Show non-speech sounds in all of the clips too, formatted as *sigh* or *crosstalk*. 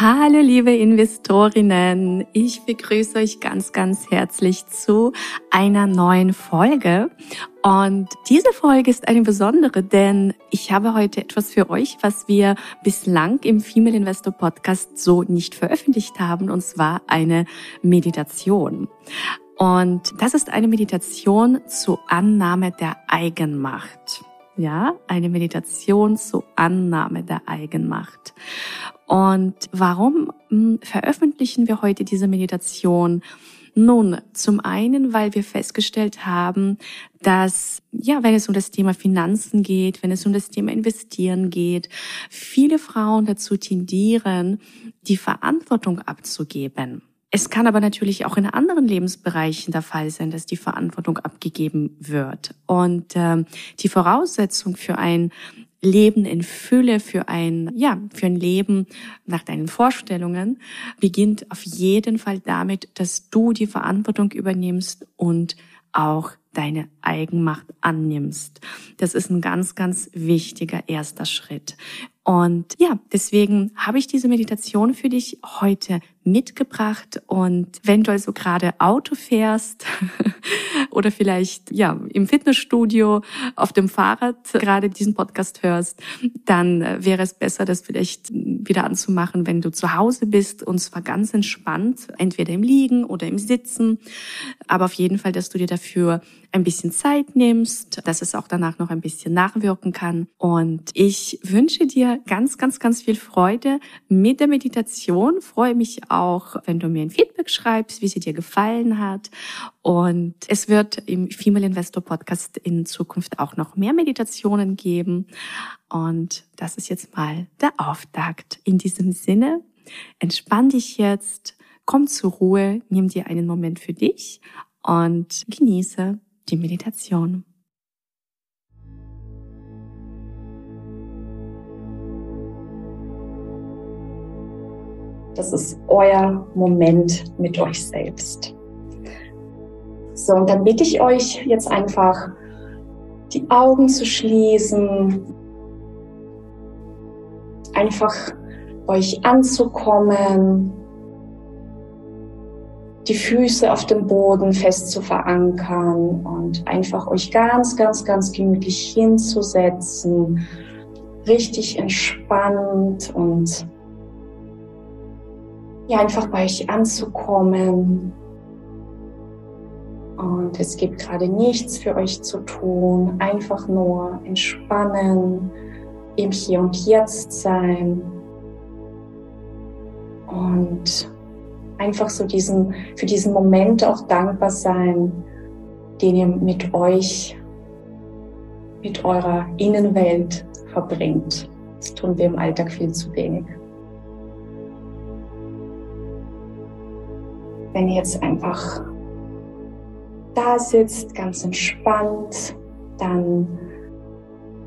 Hallo liebe Investorinnen, ich begrüße euch ganz, ganz herzlich zu einer neuen Folge. Und diese Folge ist eine besondere, denn ich habe heute etwas für euch, was wir bislang im Female Investor Podcast so nicht veröffentlicht haben, und zwar eine Meditation. Und das ist eine Meditation zur Annahme der Eigenmacht ja, eine Meditation zur Annahme der Eigenmacht. Und warum hm, veröffentlichen wir heute diese Meditation? Nun, zum einen, weil wir festgestellt haben, dass, ja, wenn es um das Thema Finanzen geht, wenn es um das Thema Investieren geht, viele Frauen dazu tendieren, die Verantwortung abzugeben. Es kann aber natürlich auch in anderen Lebensbereichen der Fall sein, dass die Verantwortung abgegeben wird. Und äh, die Voraussetzung für ein Leben in Fülle, für ein, ja, für ein Leben nach deinen Vorstellungen, beginnt auf jeden Fall damit, dass du die Verantwortung übernimmst und auch deine Eigenmacht annimmst. Das ist ein ganz, ganz wichtiger erster Schritt. Und ja, deswegen habe ich diese Meditation für dich heute mitgebracht. Und wenn du also gerade Auto fährst *laughs* oder vielleicht ja im Fitnessstudio auf dem Fahrrad gerade diesen Podcast hörst, dann wäre es besser, das vielleicht wieder anzumachen, wenn du zu Hause bist und zwar ganz entspannt, entweder im Liegen oder im Sitzen. Aber auf jeden Fall, dass du dir dafür ein bisschen Zeit nimmst, dass es auch danach noch ein bisschen nachwirken kann. Und ich wünsche dir ganz, ganz, ganz viel Freude mit der Meditation. Freue mich auch, wenn du mir ein Feedback schreibst, wie sie dir gefallen hat. Und es wird im Female Investor Podcast in Zukunft auch noch mehr Meditationen geben. Und das ist jetzt mal der Auftakt. In diesem Sinne, entspann dich jetzt, komm zur Ruhe, nimm dir einen Moment für dich und genieße die Meditation. Das ist euer Moment mit euch selbst. So, und dann bitte ich euch jetzt einfach, die Augen zu schließen, einfach euch anzukommen, die Füße auf dem Boden fest zu verankern und einfach euch ganz, ganz, ganz gemütlich hinzusetzen, richtig entspannt und ja, einfach bei euch anzukommen. Und es gibt gerade nichts für euch zu tun, einfach nur entspannen, im Hier und Jetzt sein und einfach so diesen, für diesen Moment auch dankbar sein, den ihr mit euch, mit eurer Innenwelt verbringt. Das tun wir im Alltag viel zu wenig. Wenn ihr jetzt einfach da sitzt, ganz entspannt, dann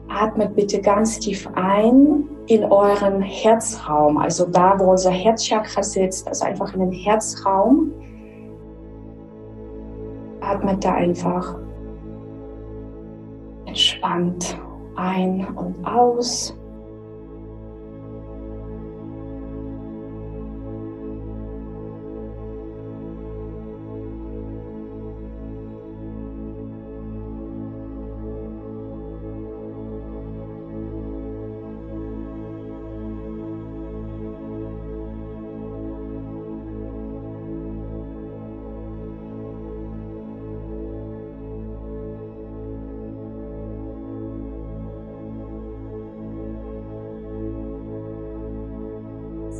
atmet bitte ganz tief ein in euren Herzraum, also da, wo unser Herzchakra sitzt, also einfach in den Herzraum. Atmet da einfach entspannt ein und aus.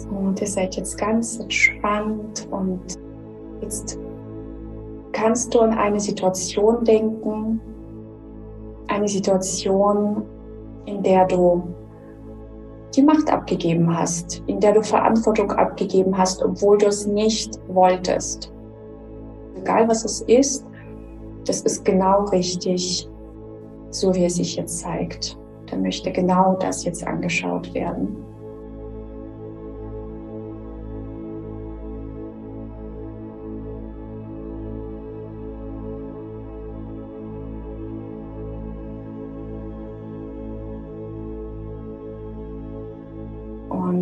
Und ihr seid jetzt ganz entspannt und jetzt kannst du an eine Situation denken, eine Situation, in der du die Macht abgegeben hast, in der du Verantwortung abgegeben hast, obwohl du es nicht wolltest. Egal was es ist, das ist genau richtig, so wie es sich jetzt zeigt. dann möchte genau das jetzt angeschaut werden.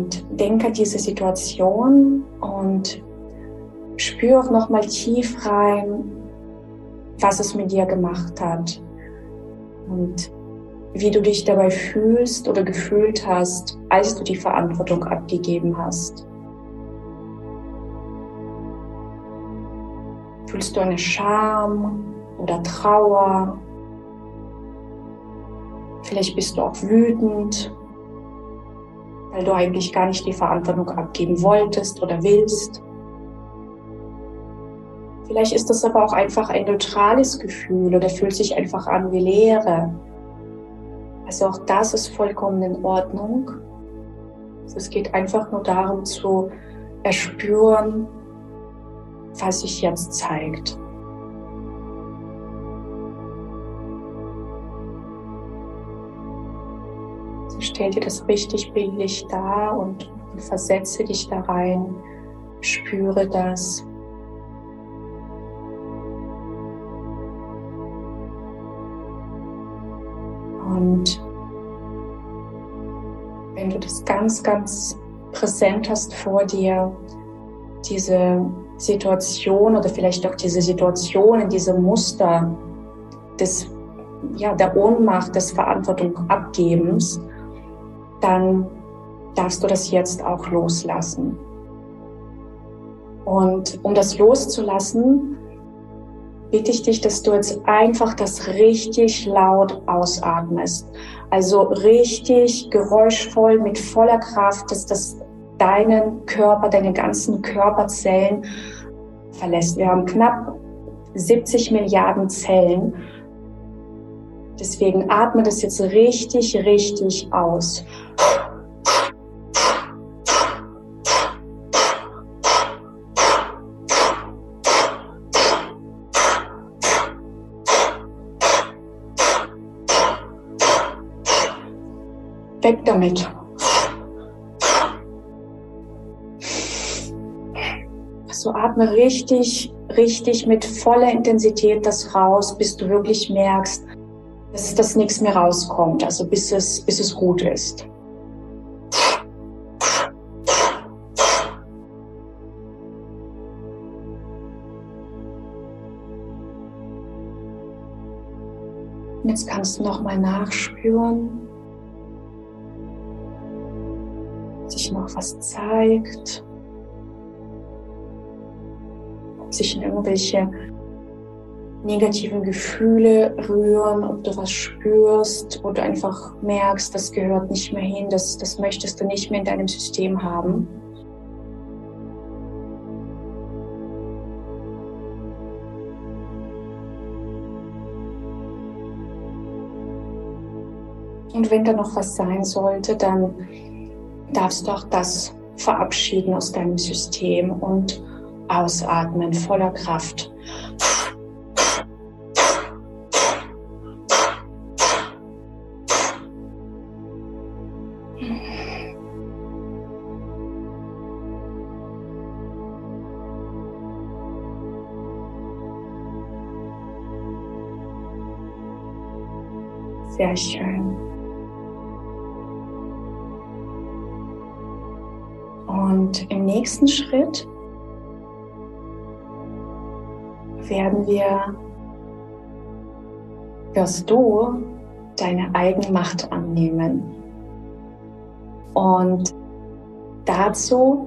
Und denke an diese Situation und spüre auch nochmal tief rein, was es mit dir gemacht hat und wie du dich dabei fühlst oder gefühlt hast, als du die Verantwortung abgegeben hast. Fühlst du eine Scham oder Trauer? Vielleicht bist du auch wütend, weil du eigentlich gar nicht die Verantwortung abgeben wolltest oder willst. Vielleicht ist das aber auch einfach ein neutrales Gefühl oder fühlt sich einfach an wie Leere. Also auch das ist vollkommen in Ordnung. Also es geht einfach nur darum zu erspüren, was sich jetzt zeigt. Stell dir das richtig bildlich dar und versetze dich da rein, spüre das. Und wenn du das ganz, ganz präsent hast vor dir, diese Situation oder vielleicht auch diese Situationen, diese Muster des, ja, der Ohnmacht, des Verantwortung abgebens, dann darfst du das jetzt auch loslassen. Und um das loszulassen, bitte ich dich, dass du jetzt einfach das richtig laut ausatmest. Also richtig geräuschvoll, mit voller Kraft, dass das deinen Körper, deine ganzen Körperzellen verlässt. Wir haben knapp 70 Milliarden Zellen. Deswegen atme das jetzt richtig, richtig aus. Weg damit. So atme richtig, richtig mit voller Intensität das raus, bis du wirklich merkst, dass, dass nichts mehr rauskommt, also bis es, bis es gut ist. Jetzt kannst du noch mal nachspüren, sich noch was zeigt, ob sich irgendwelche negativen Gefühle rühren, ob du was spürst oder einfach merkst, das gehört nicht mehr hin, das, das möchtest du nicht mehr in deinem System haben. Und wenn da noch was sein sollte, dann darfst du auch das verabschieden aus deinem System und ausatmen voller Kraft. Sehr schön. Und im nächsten Schritt werden wir, wirst du deine Eigenmacht annehmen. Und dazu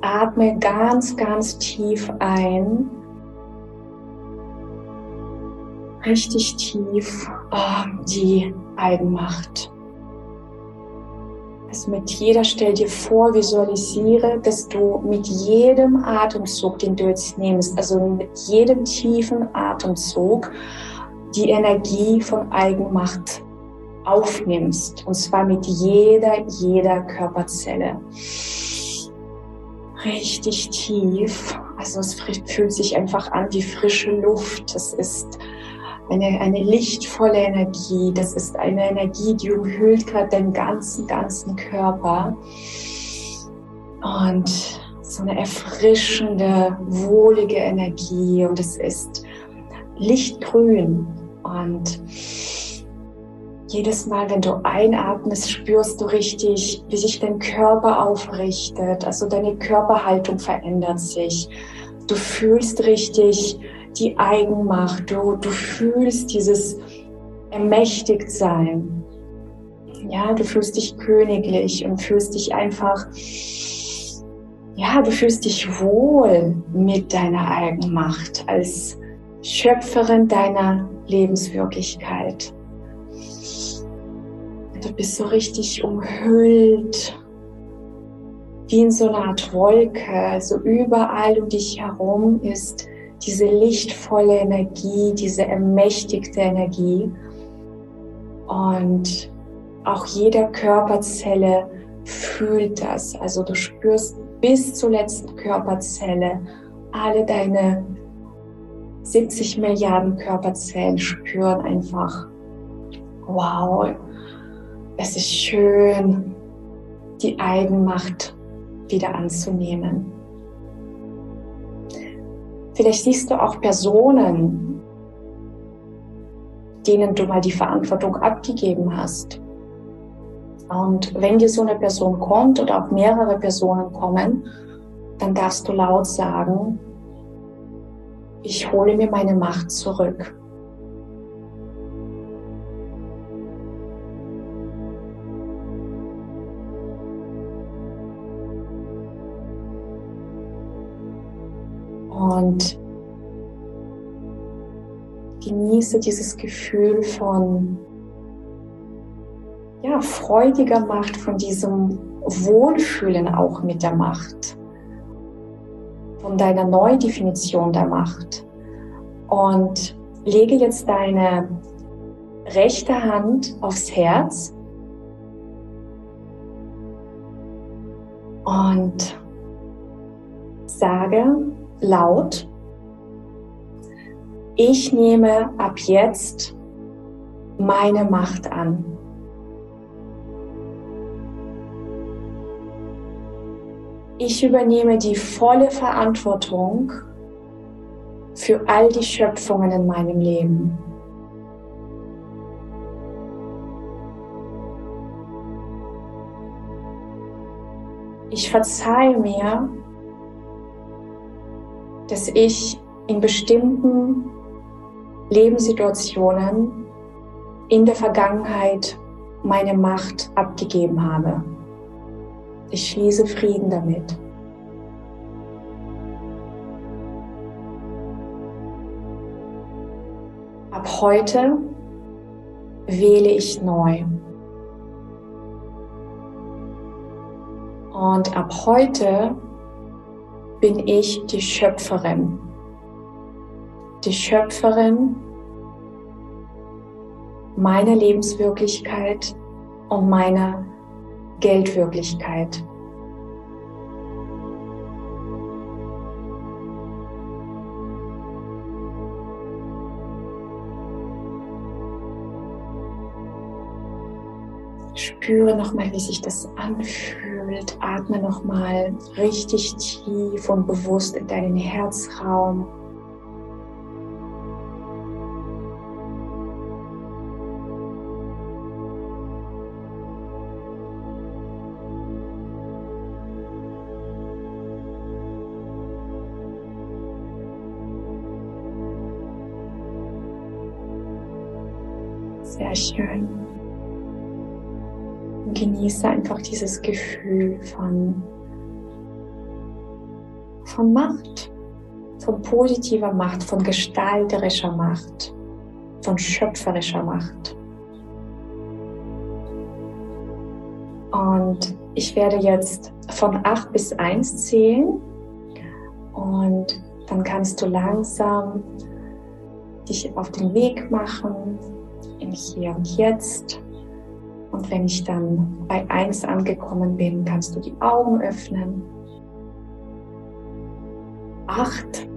atme ganz, ganz tief ein. Richtig tief oh, die Eigenmacht. Also mit jeder, stell dir vor, visualisiere, dass du mit jedem Atemzug, den du jetzt nimmst, also mit jedem tiefen Atemzug, die Energie von Eigenmacht aufnimmst. Und zwar mit jeder, jeder Körperzelle. Richtig tief. Also es fühlt sich einfach an wie frische Luft. Es ist eine, eine lichtvolle Energie. Das ist eine Energie, die umhüllt gerade deinen ganzen, ganzen Körper. Und so eine erfrischende, wohlige Energie. Und es ist lichtgrün. Und jedes Mal, wenn du einatmest, spürst du richtig, wie sich dein Körper aufrichtet. Also deine Körperhaltung verändert sich. Du fühlst richtig die Eigenmacht. Du, du fühlst dieses Ermächtigtsein. Ja, du fühlst dich königlich und fühlst dich einfach, ja, du fühlst dich wohl mit deiner Eigenmacht als Schöpferin deiner Lebenswirklichkeit. Du bist so richtig umhüllt, wie in so einer Art Wolke. Also überall um dich herum ist diese lichtvolle Energie, diese ermächtigte Energie. Und auch jeder Körperzelle fühlt das. Also du spürst bis zur letzten Körperzelle alle deine 70 Milliarden Körperzellen spüren einfach, wow, es ist schön, die Eigenmacht wieder anzunehmen. Vielleicht siehst du auch Personen, denen du mal die Verantwortung abgegeben hast. Und wenn dir so eine Person kommt oder auch mehrere Personen kommen, dann darfst du laut sagen, ich hole mir meine Macht zurück. Und genieße dieses Gefühl von ja, freudiger Macht, von diesem Wohlfühlen auch mit der Macht, von deiner Neudefinition der Macht. Und lege jetzt deine rechte Hand aufs Herz und sage, laut, ich nehme ab jetzt meine Macht an. Ich übernehme die volle Verantwortung für all die Schöpfungen in meinem Leben. Ich verzeihe mir dass ich in bestimmten Lebenssituationen in der Vergangenheit meine Macht abgegeben habe. Ich schließe Frieden damit. Ab heute wähle ich neu. Und ab heute bin ich die Schöpferin. Die Schöpferin meiner Lebenswirklichkeit und meiner Geldwirklichkeit. Spüre nochmal, wie sich das anfühlt. Atme nochmal richtig tief und bewusst in deinen Herzraum. Sehr schön genieße einfach dieses Gefühl von, von Macht, von positiver Macht, von gestalterischer Macht, von schöpferischer Macht. Und ich werde jetzt von 8 bis 1 zählen und dann kannst du langsam dich auf den Weg machen in Hier und Jetzt und wenn ich dann bei eins angekommen bin, kannst du die Augen öffnen. Acht.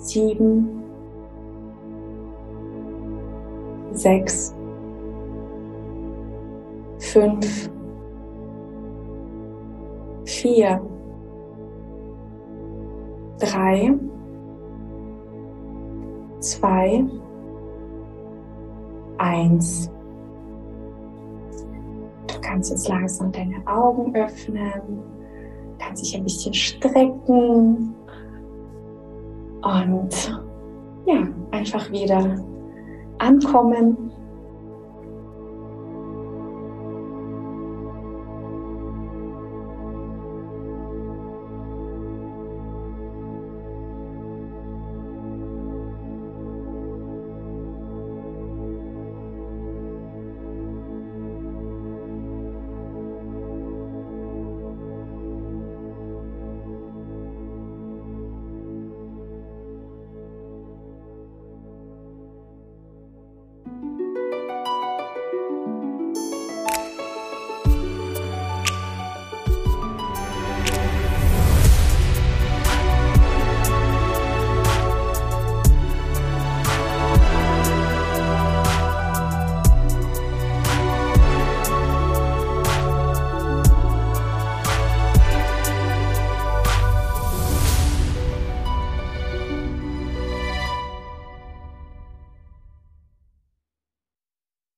sieben, sechs, fünf, vier, drei, zwei, eins. Du kannst jetzt langsam deine Augen öffnen, kannst dich ein bisschen strecken und ja, einfach wieder ankommen